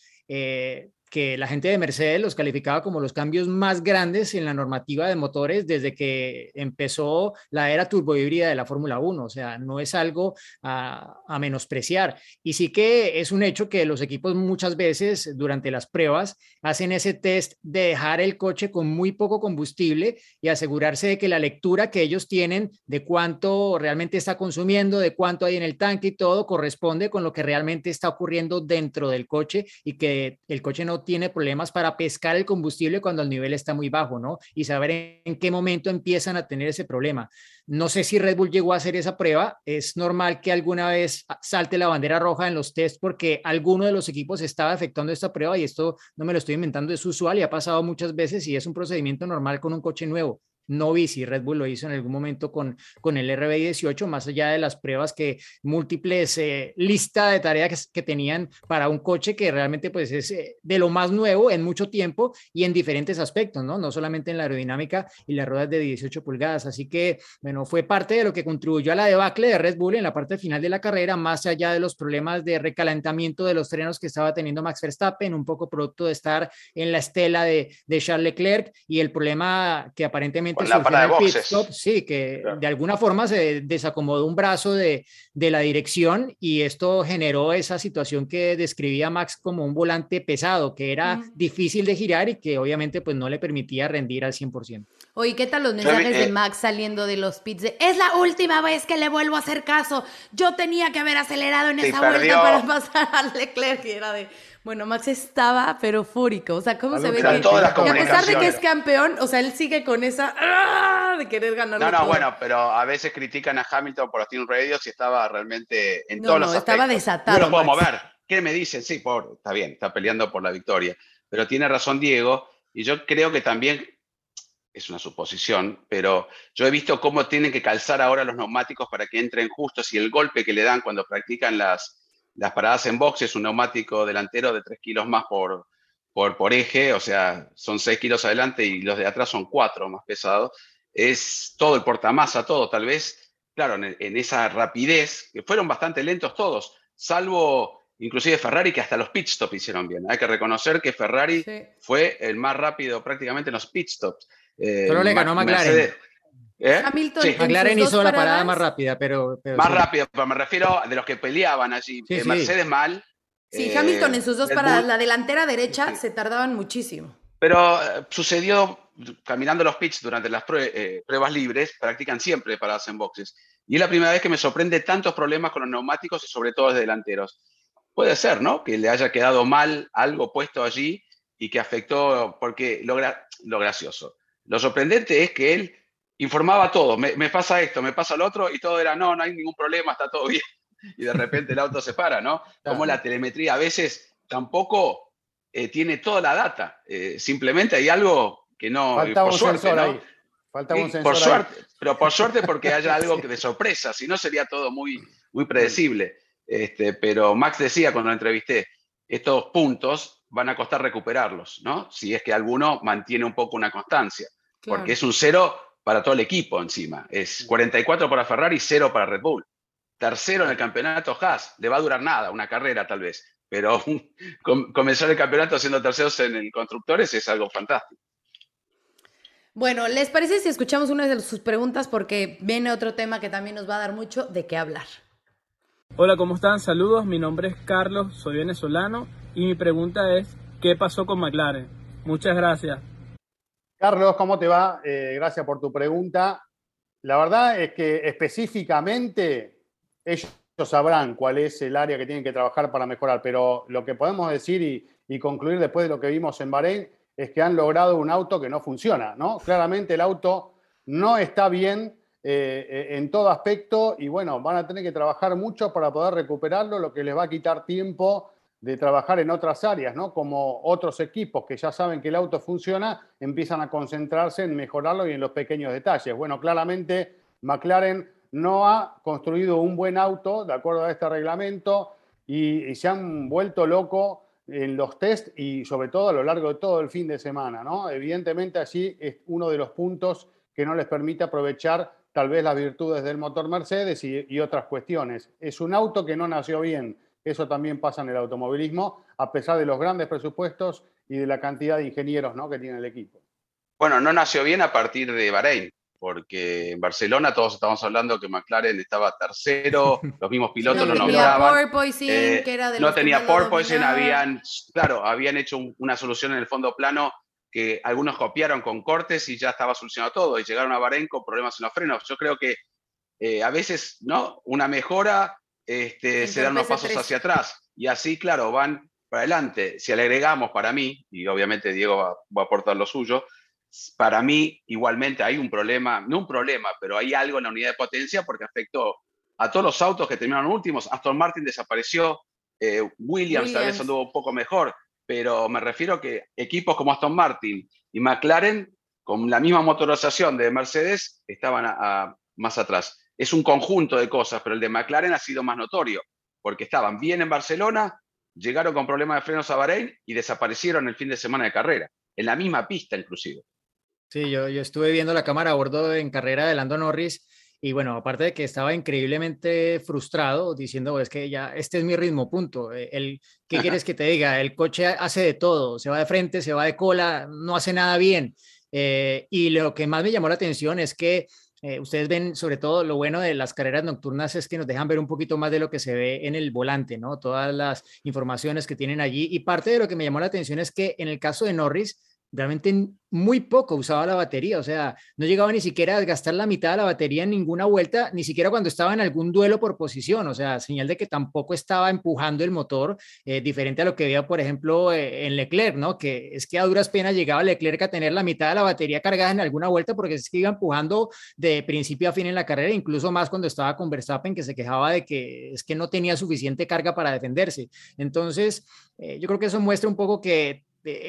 que la gente de Mercedes los calificaba como los cambios más grandes en la normativa de motores desde que empezó la era turbohíbrida de la Fórmula 1. O sea, no es algo a, menospreciar. Y sí que es un hecho que los equipos muchas veces durante las pruebas hacen ese test de dejar el coche con muy poco combustible y asegurarse de que la lectura que ellos tienen de cuánto realmente está consumiendo, de cuánto hay en el tanque y todo corresponde con lo que realmente está ocurriendo dentro del coche y que el coche no tiene problemas para pescar el combustible cuando el nivel está muy bajo, ¿no? Y saber en qué momento empiezan a tener ese problema. No sé si Red Bull llegó a hacer esa prueba. Es normal que alguna vez salte la bandera roja en los test porque alguno de los equipos estaba efectuando esta prueba y esto no me lo estoy inventando, es usual y ha pasado muchas veces y es un procedimiento normal con un coche nuevo. No vi si Red Bull lo hizo en algún momento con, con el RB18, más allá de las pruebas que múltiples eh, lista de tareas que, tenían para un coche que realmente pues es eh, de lo más nuevo en mucho tiempo y en diferentes aspectos, ¿no? No solamente en la aerodinámica y las ruedas de 18 pulgadas. Así que, bueno, fue parte de lo que contribuyó a la debacle de Red Bull en la parte final de la carrera, más allá de los problemas de recalentamiento de los trenos que estaba teniendo Max Verstappen, un poco producto de estar en la estela de, de Charles Leclerc y el problema que aparentemente la parada de boxes. sí, que de alguna forma se desacomodó un brazo de, de, la dirección y esto generó esa situación que describía Max como un volante pesado, que era difícil de girar y que obviamente pues no le permitía rendir al 100%. Oye, ¿qué tal los mensajes de eh, Max saliendo de los pits? es la última vez que le vuelvo a hacer caso. Yo tenía que haber acelerado en esa vuelta para pasar al Leclerc y era de bueno, Max estaba pero fúrico. O sea, ¿cómo se ve que, a pesar de que es campeón, o sea, él sigue con esa ¡ah! de querer ganar. No, no, bueno, pero a veces critican a Hamilton por los Team Radios y estaba realmente en todos los estaba desatado. No lo puedo mover. ¿Qué me dicen? Sí, por, está bien, está peleando por la victoria. Pero tiene razón Diego, y yo creo que también es una suposición, pero yo he visto cómo tienen que calzar ahora los neumáticos para que entren justos y el golpe que le dan cuando practican las, las paradas en box es un neumático delantero de 3 kilos más por, por, eje, o sea, son 6 kilos adelante y los de atrás son 4 más pesados. Es todo el portamasa, todo, tal vez, claro, en, esa rapidez, que fueron bastante lentos todos, salvo inclusive Ferrari, que hasta los pit stops hicieron bien. Hay que reconocer que Ferrari fue el más rápido prácticamente en los pit stops. Eh, Pero le ganó McLaren. ¿Eh? Hamilton. Sí. McLaren hizo la parada más rápida, pero. más rápida, pero me refiero a de los que peleaban allí. Eh, Mercedes mal. Sí, Hamilton en sus dos paradas, la delantera derecha, se tardaban muchísimo. Pero eh, sucedió caminando los pits durante las pruebas libres, practican siempre paradas en boxes. Y es la primera vez que me sorprende tantos problemas con los neumáticos y sobre todo los delanteros. Puede ser, ¿no? Que le haya quedado mal algo puesto allí y que afectó, porque lo, lo gracioso. Lo sorprendente es que él informaba todo, me, pasa esto, me pasa lo otro, y todo era, no, no hay ningún problema, está todo bien. Y de repente el auto se para, ¿no? Como la telemetría a veces tampoco eh, tiene toda la data, eh, simplemente hay algo que no... Falta por un suerte, sensor ahí. Falta un sensor por suerte, Pero por suerte porque haya algo de sorpresa, si no sería todo muy, muy predecible. Este, pero Max decía cuando lo entrevisté, estos puntos van a costar recuperarlos, ¿no? Si es que alguno mantiene un poco una constancia, porque es un cero para todo el equipo encima. Es 44 para Ferrari, 0 para Red Bull. Tercero en el campeonato Haas, le va a durar nada, una carrera tal vez, pero comenzar el campeonato siendo terceros en el constructores es algo fantástico. Bueno, ¿les parece si escuchamos una de sus preguntas? Porque viene otro tema que también nos va a dar mucho de qué hablar. Hola, ¿cómo están? Saludos, mi nombre es Carlos, soy venezolano y mi pregunta es, ¿qué pasó con McLaren? Muchas gracias. Carlos, ¿cómo te va? Eh, gracias por tu pregunta. La verdad es que específicamente ellos sabrán cuál es el área que tienen que trabajar para mejorar, pero lo que podemos decir y, concluir después de lo que vimos en Bahrein es que han logrado un auto que no funciona, ¿no? Claramente el auto no está bien eh, eh, en todo aspecto y bueno, van a tener que trabajar mucho para poder recuperarlo, lo que les va a quitar tiempo de trabajar en otras áreas, ¿no? Como otros equipos que ya saben que el auto funciona, empiezan a concentrarse en mejorarlo y en los pequeños detalles. Bueno, claramente McLaren no ha construido un buen auto de acuerdo a este reglamento y, se han vuelto locos en los test y sobre todo a lo largo de todo el fin de semana, ¿no? Evidentemente allí es uno de los puntos que no les permite aprovechar tal vez las virtudes del motor Mercedes y otras cuestiones. Es un auto que no nació bien eso también pasa en el automovilismo, a pesar de los grandes presupuestos y de la cantidad de ingenieros ¿no? que tiene el equipo. Bueno, no nació bien a partir de Bahrein, porque en Barcelona todos estamos hablando que McLaren estaba tercero, los mismos pilotos no, nombraban. Eh, no tenía porpoising, habían, claro, habían hecho una solución en el fondo plano que algunos copiaron con cortes y ya estaba solucionado todo y llegaron a Bahrein con problemas en los frenos. Yo creo que eh, a veces, ¿no? Una mejora este, se dan unos pasos hacia atrás. Y así, claro, van para adelante. Si le agregamos para mí, y obviamente Diego va, a aportar lo suyo, para mí igualmente hay un problema, no un problema, pero hay algo en la unidad de potencia porque afectó a todos los autos que terminaron últimos. Aston Martin desapareció, eh, Williams, tal vez anduvo un poco mejor, pero me refiero a que equipos como Aston Martin y McLaren, con la misma motorización de Mercedes, estaban más atrás es un conjunto de cosas, pero el de McLaren ha sido más notorio, porque estaban bien en Barcelona, llegaron con problemas de frenos a Bahrein y desaparecieron el fin de semana de carrera, en la misma pista inclusive. Sí, yo, yo estuve viendo la cámara a bordo en carrera de Lando Norris y bueno, aparte de que estaba increíblemente frustrado diciendo, es que ya este es mi ritmo, punto. Eh, el, ¿Qué quieres que te diga? El coche hace de todo, se va de frente, se va de cola, no hace nada bien. Eh, y lo que más me llamó la atención es que eh, ustedes ven, sobre todo, lo bueno de las carreras nocturnas es que nos dejan ver un poquito más de lo que se ve en el volante, ¿no? Todas las informaciones que tienen allí. Y parte de lo que me llamó la atención es que en el caso de Norris, realmente muy poco usaba la batería, o sea, no llegaba ni siquiera a gastar la mitad de la batería en ninguna vuelta, ni siquiera cuando estaba en algún duelo por posición, o sea, señal de que tampoco estaba empujando el motor, eh, diferente a lo que veía, por ejemplo, eh, en Leclerc, ¿no? Que es que a duras penas llegaba Leclerc a tener la mitad de la batería cargada en alguna vuelta porque es que iba empujando de principio a fin en la carrera, incluso más cuando estaba con Verstappen, que se quejaba de que es que no tenía suficiente carga para defenderse. Entonces, eh, yo creo que eso muestra un poco que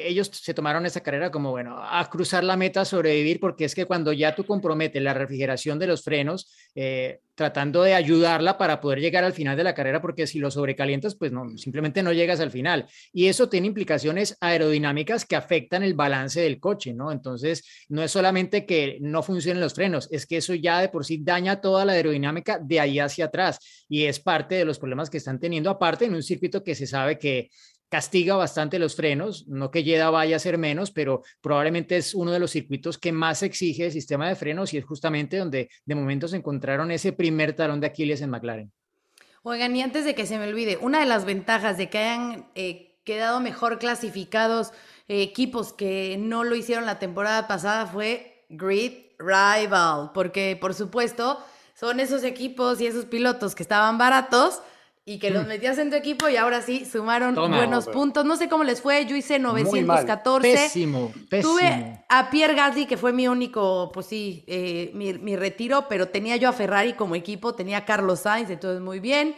ellos se tomaron esa carrera como, bueno, a cruzar la meta, sobrevivir, porque es que cuando ya tú comprometes la refrigeración de los frenos, eh, tratando de ayudarla para poder llegar al final de la carrera, porque si lo sobrecalientas, pues no, simplemente no llegas al final. Y eso tiene implicaciones aerodinámicas que afectan el balance del coche, ¿no? Entonces, no es solamente que no funcionen los frenos, es que eso ya de por sí daña toda la aerodinámica de ahí hacia atrás y es parte de los problemas que están teniendo, aparte en un circuito que se sabe que castiga bastante los frenos, no que Jeddah vaya a ser menos, pero probablemente es uno de los circuitos que más exige el sistema de frenos y es justamente donde de momento se encontraron ese primer talón de Aquiles en McLaren. Oigan, y antes de que se me olvide, una de las ventajas de que hayan eh, quedado mejor clasificados eh, equipos que no lo hicieron la temporada pasada fue Grid Rival, porque por supuesto son esos equipos y esos pilotos que estaban baratos y que los metías en tu equipo y ahora sí sumaron Toma. buenos puntos. No sé cómo les fue, yo hice mal. 914. Pésimo, pésimo. Tuve a Pierre Gasly, que fue mi único, pues sí, eh, mi, mi retiro, pero tenía yo a Ferrari como equipo, tenía a Carlos Sainz, entonces muy bien.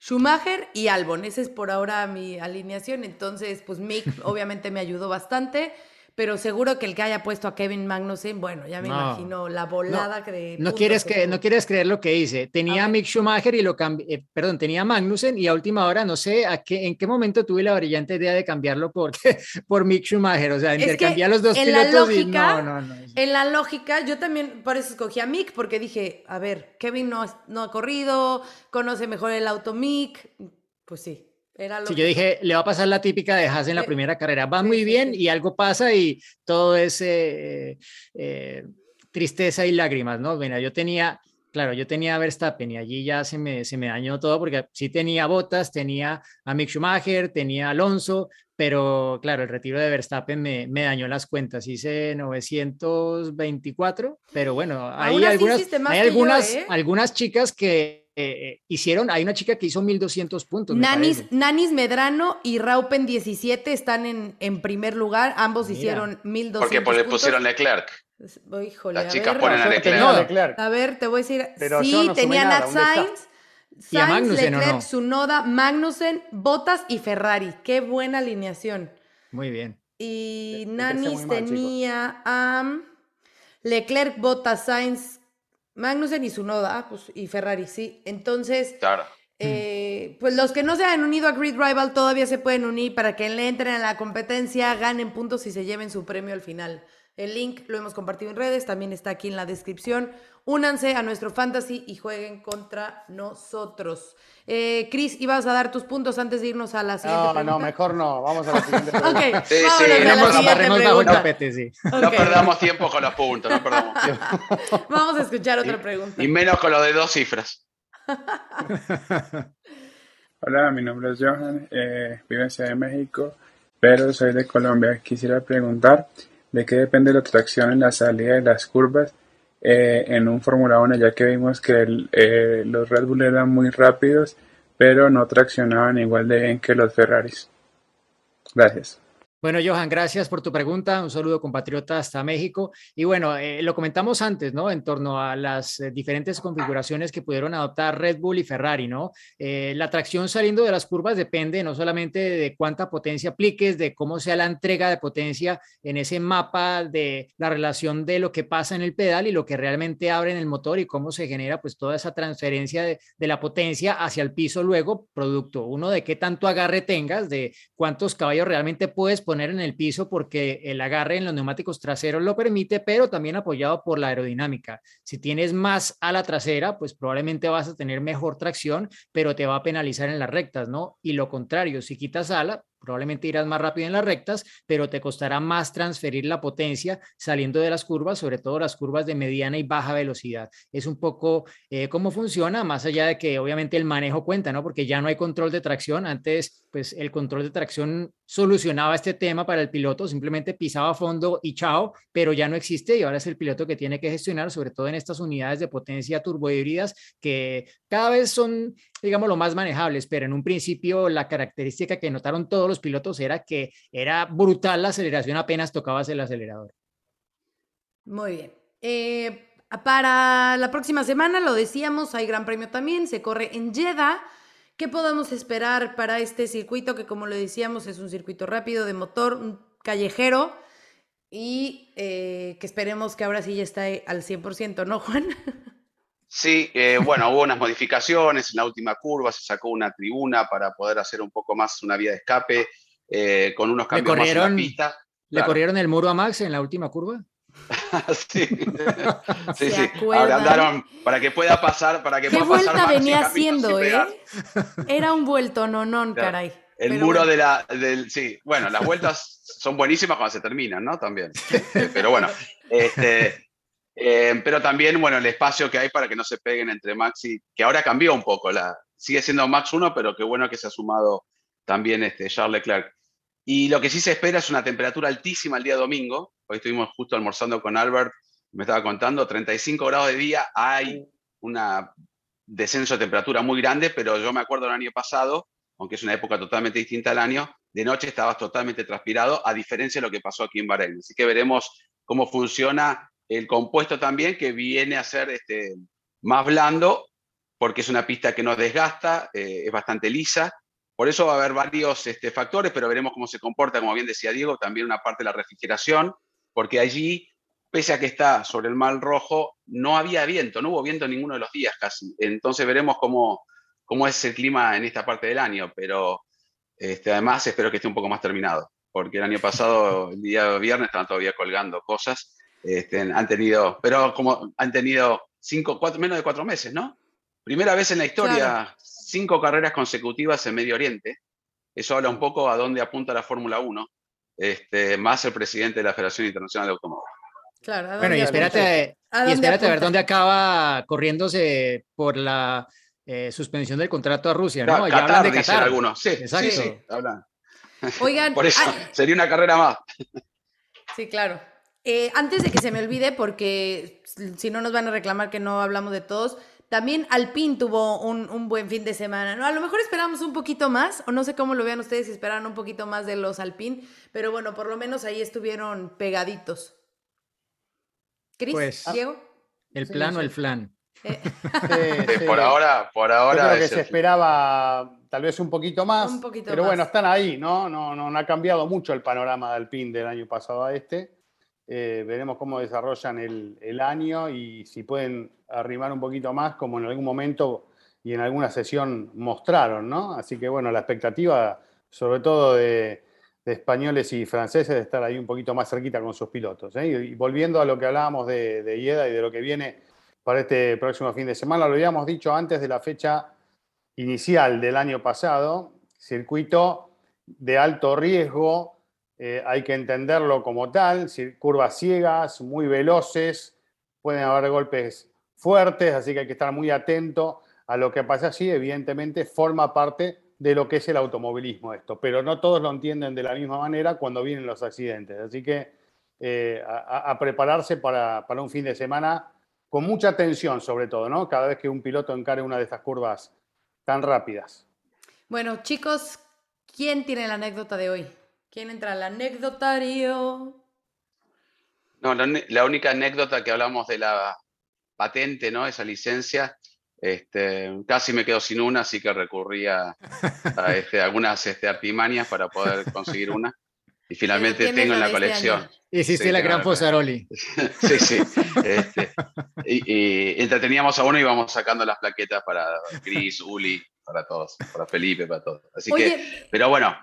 Schumacher y Albon, esa es por ahora mi alineación. Entonces, pues Mick obviamente me ayudó bastante, pero seguro que el que haya puesto a Kevin Magnussen, bueno, ya me No. imagino la volada que No quieres, que, no quieres creer lo que hice. Tenía A a ver. Mick Schumacher y lo cambié, perdón, tenía a Magnussen y a última hora no sé a qué, en qué momento tuve la brillante idea de cambiarlo por, por Mick Schumacher. O sea, a los dos en la pilotos y lógica- no. En la lógica, yo también por eso escogí a Mick, porque dije, a ver, Kevin no, no ha corrido, conoce mejor el auto Mick. Pues sí, era lo Sí, yo dije, le va a pasar la típica de Haas en la Eh, primera carrera. Va muy bien y algo pasa y todo es eh, eh, tristeza y lágrimas, ¿no? Mira, yo tenía, claro, yo tenía a Verstappen y allí ya se me, se me dañó todo porque sí tenía Bottas, tenía a Mick Schumacher, tenía a Alonso, pero claro, el retiro de Verstappen me, me dañó las cuentas. Hice 924, pero bueno, hay algunas, hay que yo, algunas, ¿eh? algunas chicas que eh, hicieron, hay una chica que hizo 1200 puntos. Nanis. Nanis Medrano y Raupen 17 están en, en primer lugar. Ambos Mira. hicieron 1200 Porque por- le puntos. pusieron Leclerc. Oh, híjole, Las a chicas ver, ponen a Leclerc. No. a Leclerc. A ver, te voy a decir. Pero sí, no tenía nada, Nat. Sainz, ¿Y a Sainz, Magnussen o Leclerc, no? Tsunoda, Magnussen, Bottas y Ferrari. Qué buena alineación. Muy bien. Y Nanis mal, tenía a Leclerc, Bottas, Sainz, Magnussen y Tsunoda, ah, pues, y Ferrari, sí. Entonces, Claro. eh, pues los que no se han unido a Grid Rival todavía se pueden unir para que le entren a la competencia, ganen puntos y se lleven su premio al final. El link lo hemos compartido en redes, también está aquí en la descripción. Únanse a nuestro fantasy y jueguen contra nosotros. Eh, Chris, ibas a dar tus puntos antes de irnos a la siguiente No, pregunta. no, mejor no. Vamos a la siguiente pregunta. Sí, sí, no la perdamos- siguiente el pregunta. No perdamos tiempo con los puntos, no perdamos tiempo. Vamos a escuchar otra pregunta. Y menos con lo de dos cifras. Hola, mi nombre es Johan, eh, vivo en Ciudad de México, pero soy de Colombia. Quisiera preguntar de qué depende la tracción en la salida de las curvas eh, en un Fórmula 1, ya que vimos que eh, los Red Bull eran muy rápidos, pero no traccionaban igual de bien que los Ferraris. Gracias. Bueno, Johan, gracias por tu pregunta. Un saludo, compatriota, hasta México. Y bueno, eh, lo comentamos antes, ¿no? En torno a las eh, diferentes configuraciones que pudieron adoptar Red Bull y Ferrari, ¿no? Eh, la tracción saliendo de las curvas depende no solamente de cuánta potencia apliques, de cómo sea la entrega de potencia en ese mapa de la relación de lo que pasa en el pedal y lo que realmente abre en el motor y cómo se genera pues toda esa transferencia de, de la potencia hacia el piso luego, producto, uno, de qué tanto agarre tengas, de cuántos caballos realmente puedes poner en el piso porque el agarre en los neumáticos traseros lo permite, pero también apoyado por la aerodinámica. Si tienes más a la trasera, pues probablemente vas a tener mejor tracción, pero te va a penalizar en las rectas, ¿no? Y lo contrario, si quitas ala, probablemente irás más rápido en las rectas, pero te costará más transferir la potencia saliendo de las curvas, sobre todo las curvas de mediana y baja velocidad. Es un poco eh, cómo funciona, más allá de que obviamente el manejo cuenta, ¿no? Porque ya no hay control de tracción. Antes, pues el control de tracción solucionaba este tema para el piloto, simplemente pisaba fondo y chao, pero ya no existe y ahora es el piloto que tiene que gestionar, sobre todo en estas unidades de potencia turbohíbridas que cada vez son, digamos, lo más manejables, pero en un principio la característica que notaron todos los pilotos era que era brutal la aceleración apenas tocabas el acelerador. Muy bien. Eh, para la próxima semana, lo decíamos, hay Gran Premio también, se corre en Jeddah. ¿Qué podemos esperar para este circuito que, como lo decíamos, es un circuito rápido de motor, un callejero y eh, que esperemos que ahora sí ya esté al 100%, ¿no, Juan? Sí, eh, bueno, hubo unas modificaciones en la última curva, se sacó una tribuna para poder hacer un poco más una vía de escape, eh, con unos Le cambios más en la corrieron, pista. le Claro. corrieron el muro a Max en la última curva. sí, sí, ¿Se sí. acuerdan? Agrandaron para que pueda pasar, para que ¿Qué pueda pasar vuelta venía haciendo, eh? Era un vuelto, no, no, Claro. caray. El Pero muro bueno. de la, del, sí, bueno, las vueltas son buenísimas cuando se terminan, ¿no? También. Pero bueno, este, eh, pero también, bueno, el espacio que hay para que no se peguen entre Max y, que ahora cambió un poco, la, sigue siendo Max 1, pero qué bueno que se ha sumado también este Charles Leclerc. Y lo que sí se espera es una temperatura altísima el día domingo. Hoy estuvimos justo almorzando con Albert, me estaba contando, 35 grados de día, hay una descenso de temperatura muy grande, pero yo me acuerdo el año pasado, aunque es una época totalmente distinta al año, de noche estabas totalmente transpirado, a diferencia de lo que pasó aquí en Bahrein. Así que veremos cómo funciona el compuesto también, que viene a ser este, más blando, porque es una pista que no desgasta, eh, es bastante lisa. Por eso va a haber varios este, factores, pero veremos cómo se comporta, como bien decía Diego, también una parte de la refrigeración, porque allí, pese a que está sobre el mar rojo, no había viento, no hubo viento ninguno de los días casi. Entonces veremos cómo, cómo es el clima en esta parte del año, pero este, además espero que esté un poco más terminado, porque el año pasado, el día viernes, estaban todavía colgando cosas. Este, han tenido, pero como han tenido cinco, cuatro, menos de cuatro meses, ¿no? Primera vez en la historia, cinco carreras consecutivas en Medio Oriente. Eso habla un poco a dónde apunta la Fórmula 1, este, más el presidente de la Federación Internacional de Automóvil. Claro, bueno, y espérate, y espérate a ver dónde acaba corriéndose por la eh, suspensión del contrato a Rusia, ¿no? hablan de Qatar. algunos, sí, Exacto. sí, hablan. Oigan, por eso sería una carrera más. Sí, claro. Eh, antes de que se me olvide, porque si no nos van a reclamar que no hablamos de todos, también Alpine tuvo un, buen fin de semana, ¿no? A lo mejor esperamos un poquito más, o no sé cómo lo vean ustedes si esperaron un poquito más de los Alpine, pero bueno, por lo menos ahí estuvieron pegaditos. ¿Cris? Pues, Diego. El plan o el flan. Eh. Por ahora, por ahora. creo que se esperaba tal vez un poquito más. pero bueno, están ahí, ¿no? ¿no? No, ha cambiado mucho el panorama de Alpine del año pasado a este. Eh, veremos cómo desarrollan el, año y si pueden arrimar un poquito más, como en algún momento y en alguna sesión mostraron, ¿no? Así que bueno, la expectativa, sobre todo de, españoles y franceses, de estar ahí un poquito más cerquita con sus pilotos. ¿eh? Y, volviendo a lo que hablábamos de, de IEDA y de lo que viene para este próximo fin de semana. Lo habíamos dicho antes de la fecha inicial del año pasado, circuito de alto riesgo, eh, hay que entenderlo como tal, curvas ciegas, muy veloces, pueden haber golpes fuertes, así que hay que estar muy atento a lo que pasa allí. Evidentemente forma parte de lo que es el automovilismo esto, pero no todos lo entienden de la misma manera cuando vienen los accidentes. Así que eh, a, prepararse para, para un fin de semana con mucha atención sobre todo, ¿no? Cada vez que un piloto encare una de estas curvas tan rápidas. Bueno, chicos, ¿quién tiene la anécdota de hoy? ¿Quién entra al anecdotario? No, la, única anécdota que hablamos de la patente, ¿no? Esa licencia, este, casi me quedo sin una, así que recurrí a, este, algunas este, artimañas para poder conseguir una. Y finalmente tengo en la colección. Hiciste la gran Fosaroli. sí, sí. Este, y, entreteníamos a uno y íbamos sacando las plaquetas para Chris, Uli, para todos, para Felipe, para todos. Así que, pero bueno.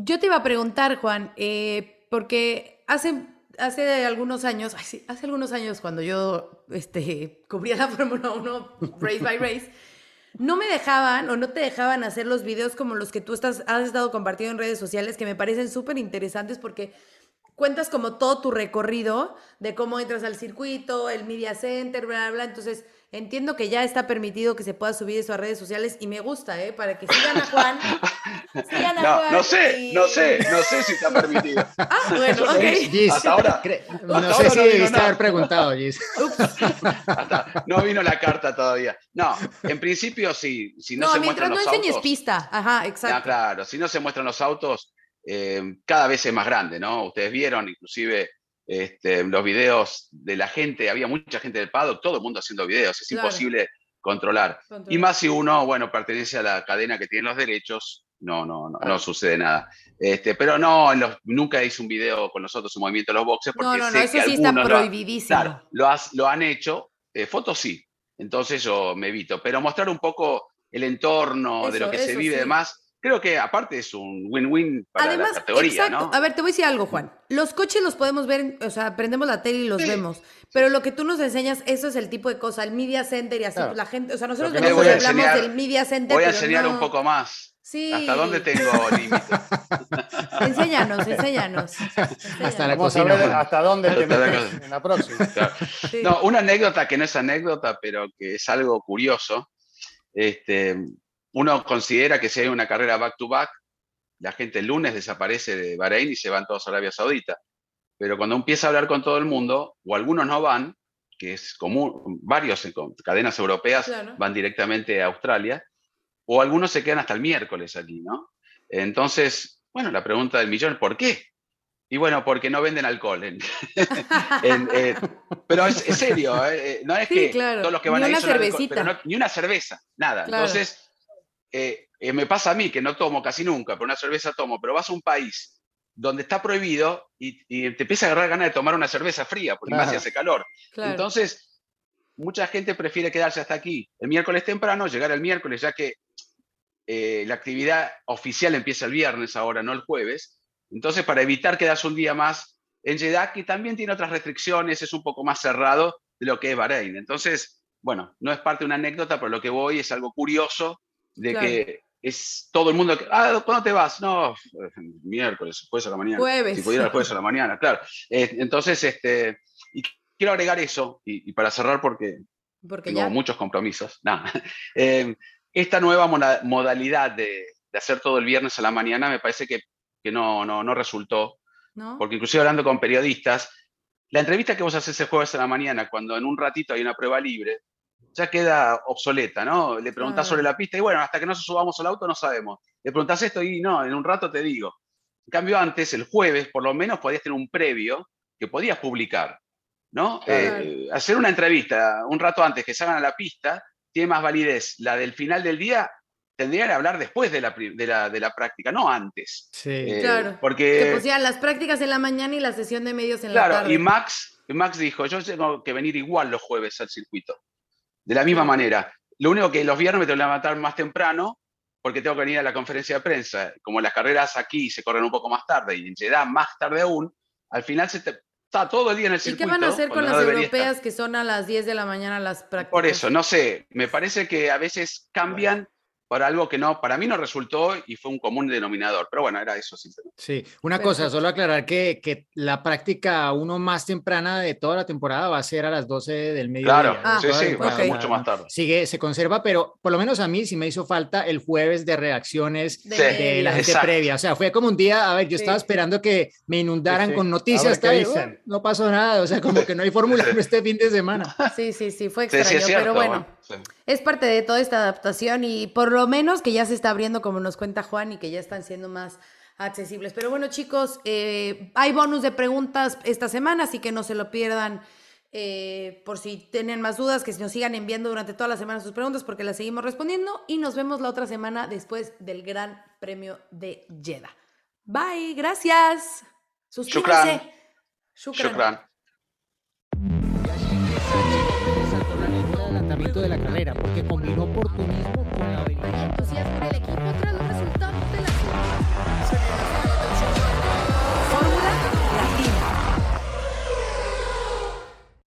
Yo te iba a preguntar, Juan, eh, porque hace, hace algunos años, hace algunos años cuando yo este, cubría la Fórmula 1 race by race, no me dejaban o no te dejaban hacer los videos como los que tú estás, has estado compartiendo en redes sociales, que me parecen súper interesantes porque cuentas como todo tu recorrido de cómo entras al circuito, el media center, bla, bla, bla. Entonces, entiendo que ya está permitido que se pueda subir eso a redes sociales y me gusta, ¿eh? Para que sigan a Juan. sigan a no, Juan no sé, no sé, no sé si está permitido. Ah, bueno, ok. Gis, hasta ahora. No, sé si debiste haber preguntado, Gis. no vino la carta todavía. No, en principio sí. Si no, se muestran los autos. No, mientras no enseñes pista. Ajá, exacto. claro, si no se muestran los autos, eh, cada vez es más grande, ¿no? Ustedes vieron inclusive este, los videos de la gente, había mucha gente del paddock, todo el mundo haciendo videos, es imposible controlar. Y más si uno, bueno, pertenece a la cadena que tiene los derechos, no, no, no, no sucede nada. Este, pero no, nunca hice un video con nosotros en Movimiento de los Boxes porque no, no, no, eso sí está prohibidísimo. Lo, lo, lo, han hecho, eh, fotos sí, entonces yo me evito, pero mostrar un poco el entorno de lo que se vive y demás, creo que aparte es un win-win para la categoría, exacto. A ver, te voy a decir algo, Juan. Los coches los podemos ver, o sea, prendemos la tele y los vemos. Pero lo que tú nos enseñas, eso es el tipo de cosa, el media center y así, la gente, o sea, nosotros venimos y hablamos del media center. Voy a enseñar un poco más. Sí. ¿Hasta dónde tengo límites? enséñanos, enséñanos. Hasta la cocina. hasta dónde te metes en la próxima. No, una anécdota que no es anécdota, pero que es algo curioso. Este, uno considera que si hay una carrera back-to-back, la gente el lunes desaparece de Bahrein y se van todos a Arabia Saudita. Pero cuando empieza a hablar con todo el mundo, o algunos no van, que es común, varios cadenas europeas van directamente a Australia, o algunos se quedan hasta el miércoles allí, ¿no? Entonces, bueno, la pregunta del millón, ¿por qué? Y bueno, porque no venden alcohol. Eh, pero es, serio, eh, eh, no es que todos los que van ni a una cervecita. ni una cerveza, nada. Entonces, me pasa a mí que no tomo casi nunca, pero una cerveza tomo, pero vas a un país donde está prohibido y, te empieza a agarrar ganas de tomar una cerveza fría, porque más hace calor. Entonces, mucha gente prefiere quedarse hasta aquí el miércoles temprano, llegar el miércoles, ya que la actividad oficial empieza el viernes ahora, no el jueves entonces, para evitar quedarse un día más en Jeddah, que también tiene otras restricciones, es un poco más cerrado de lo que es Bahrein. Entonces, bueno, no es parte de una anécdota, pero lo que voy es algo curioso de que es todo el mundo que, ah, ¿cuándo te vas? No, miércoles, jueves a la mañana. Jueves. Si pudiera, jueves a la mañana, claro. Eh, entonces, este, y quiero agregar eso, y, para cerrar porque, porque tengo muchos compromisos, nada. Eh, esta nueva modalidad de, de hacer todo el viernes a la mañana me parece que que no, no, no resultó. Porque inclusive hablando con periodistas, la entrevista que vos haces el jueves a la mañana, cuando en un ratito hay una prueba libre, ya queda obsoleta, ¿no? Le preguntás sobre la pista y bueno, hasta que no subamos al auto no sabemos. Le preguntás esto y no, en un rato te digo. En cambio, antes, el jueves, por lo menos podías tener un previo que podías publicar, ¿no? Eh, hacer una entrevista un rato antes que salgan a la pista tiene más validez la del final del día tendrían que hablar después de la, de la, práctica, no antes. Sí. Eh, claro. Porque. Que las prácticas en la mañana y la sesión de medios en la tarde. Claro, y Max, Max dijo: Yo tengo que venir igual los jueves al circuito. De la misma manera. Lo único que los viernes me tengo que levantar más temprano porque tengo que venir a la conferencia de prensa. Como las carreras aquí se corren un poco más tarde y en Jeddah más tarde aún, al final se está todo el día en el circuito. ¿Y qué van a hacer con las europeas que son a las 10 de la mañana las prácticas? Por eso, no sé, me parece que a veces cambian para algo que no, para mí no resultó y fue un común denominador. Pero bueno, era eso simplemente. Sí, una cosa, solo aclarar que, que, la práctica uno más temprana de toda la temporada va a ser a las 12 del mediodía. Claro, ah, sí, sí, mucho más tarde. Sigue, se conserva, pero por lo menos a mí sí me hizo falta el jueves de reacciones de, la gente previa. O sea, fue como un día, a ver, yo estaba esperando que me inundaran con noticias. no pasó nada, o sea, como que no hay fórmula este fin de semana. Sí, sí, sí, fue extraño, pero bueno, es parte de toda esta adaptación y por lo menos que ya se está abriendo, como nos cuenta Juan, y que ya están siendo más accesibles. Pero bueno, chicos, eh, hay bonus de preguntas esta semana, así que no se lo pierdan. Eh, por si tienen más dudas, que nos sigan enviando durante toda la semana sus preguntas porque las seguimos respondiendo y nos vemos la otra semana después del Gran Premio de Jeddah. Bye, gracias. Suscríbanse. Shukran. De la carrera porque combinó oportunismo